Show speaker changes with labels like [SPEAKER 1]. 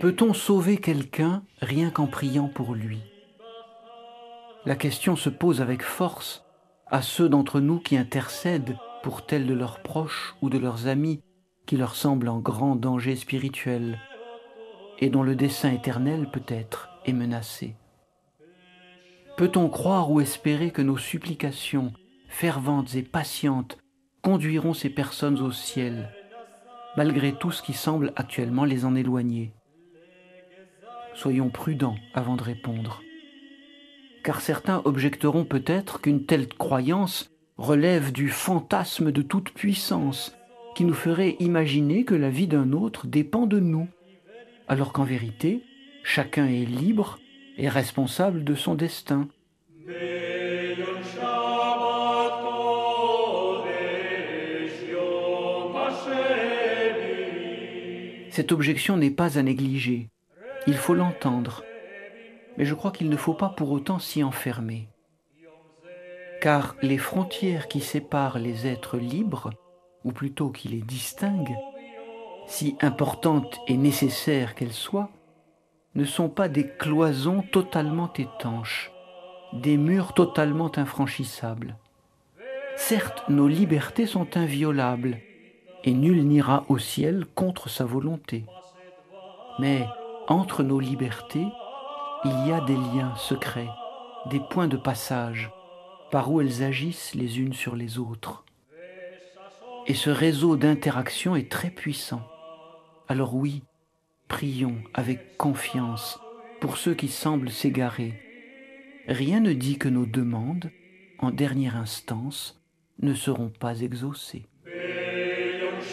[SPEAKER 1] Peut-on sauver quelqu'un rien qu'en priant pour lui? La question se pose avec force à ceux d'entre nous qui intercèdent pour tel de leurs proches ou de leurs amis qui leur semblent en grand danger spirituel et dont le dessein éternel peut-être est menacé. Peut-on croire ou espérer que nos supplications ferventes et patientes conduiront ces personnes au ciel, malgré tout ce qui semble actuellement les en éloigner Soyons prudents avant de répondre. Car certains objecteront peut-être qu'une telle croyance relève du fantasme de toute puissance qui nous ferait imaginer que la vie d'un autre dépend de nous, alors qu'en vérité, chacun est libre et responsable de son destin. Cette objection n'est pas à négliger. Il faut l'entendre, mais je crois qu'il ne faut pas pour autant s'y enfermer. Car les frontières qui séparent les êtres libres, ou plutôt qui les distinguent, si importantes et nécessaires qu'elles soient, ne sont pas des cloisons totalement étanches, des murs totalement infranchissables. Certes, nos libertés sont inviolables, et nul n'ira au ciel contre sa volonté. Mais entre nos libertés, il y a des liens secrets, des points de passage par où elles agissent les unes sur les autres. Et ce réseau d'interaction est très puissant. Alors oui, prions avec confiance pour ceux qui semblent s'égarer. Rien ne dit que nos demandes, en dernière instance, ne seront pas exaucées.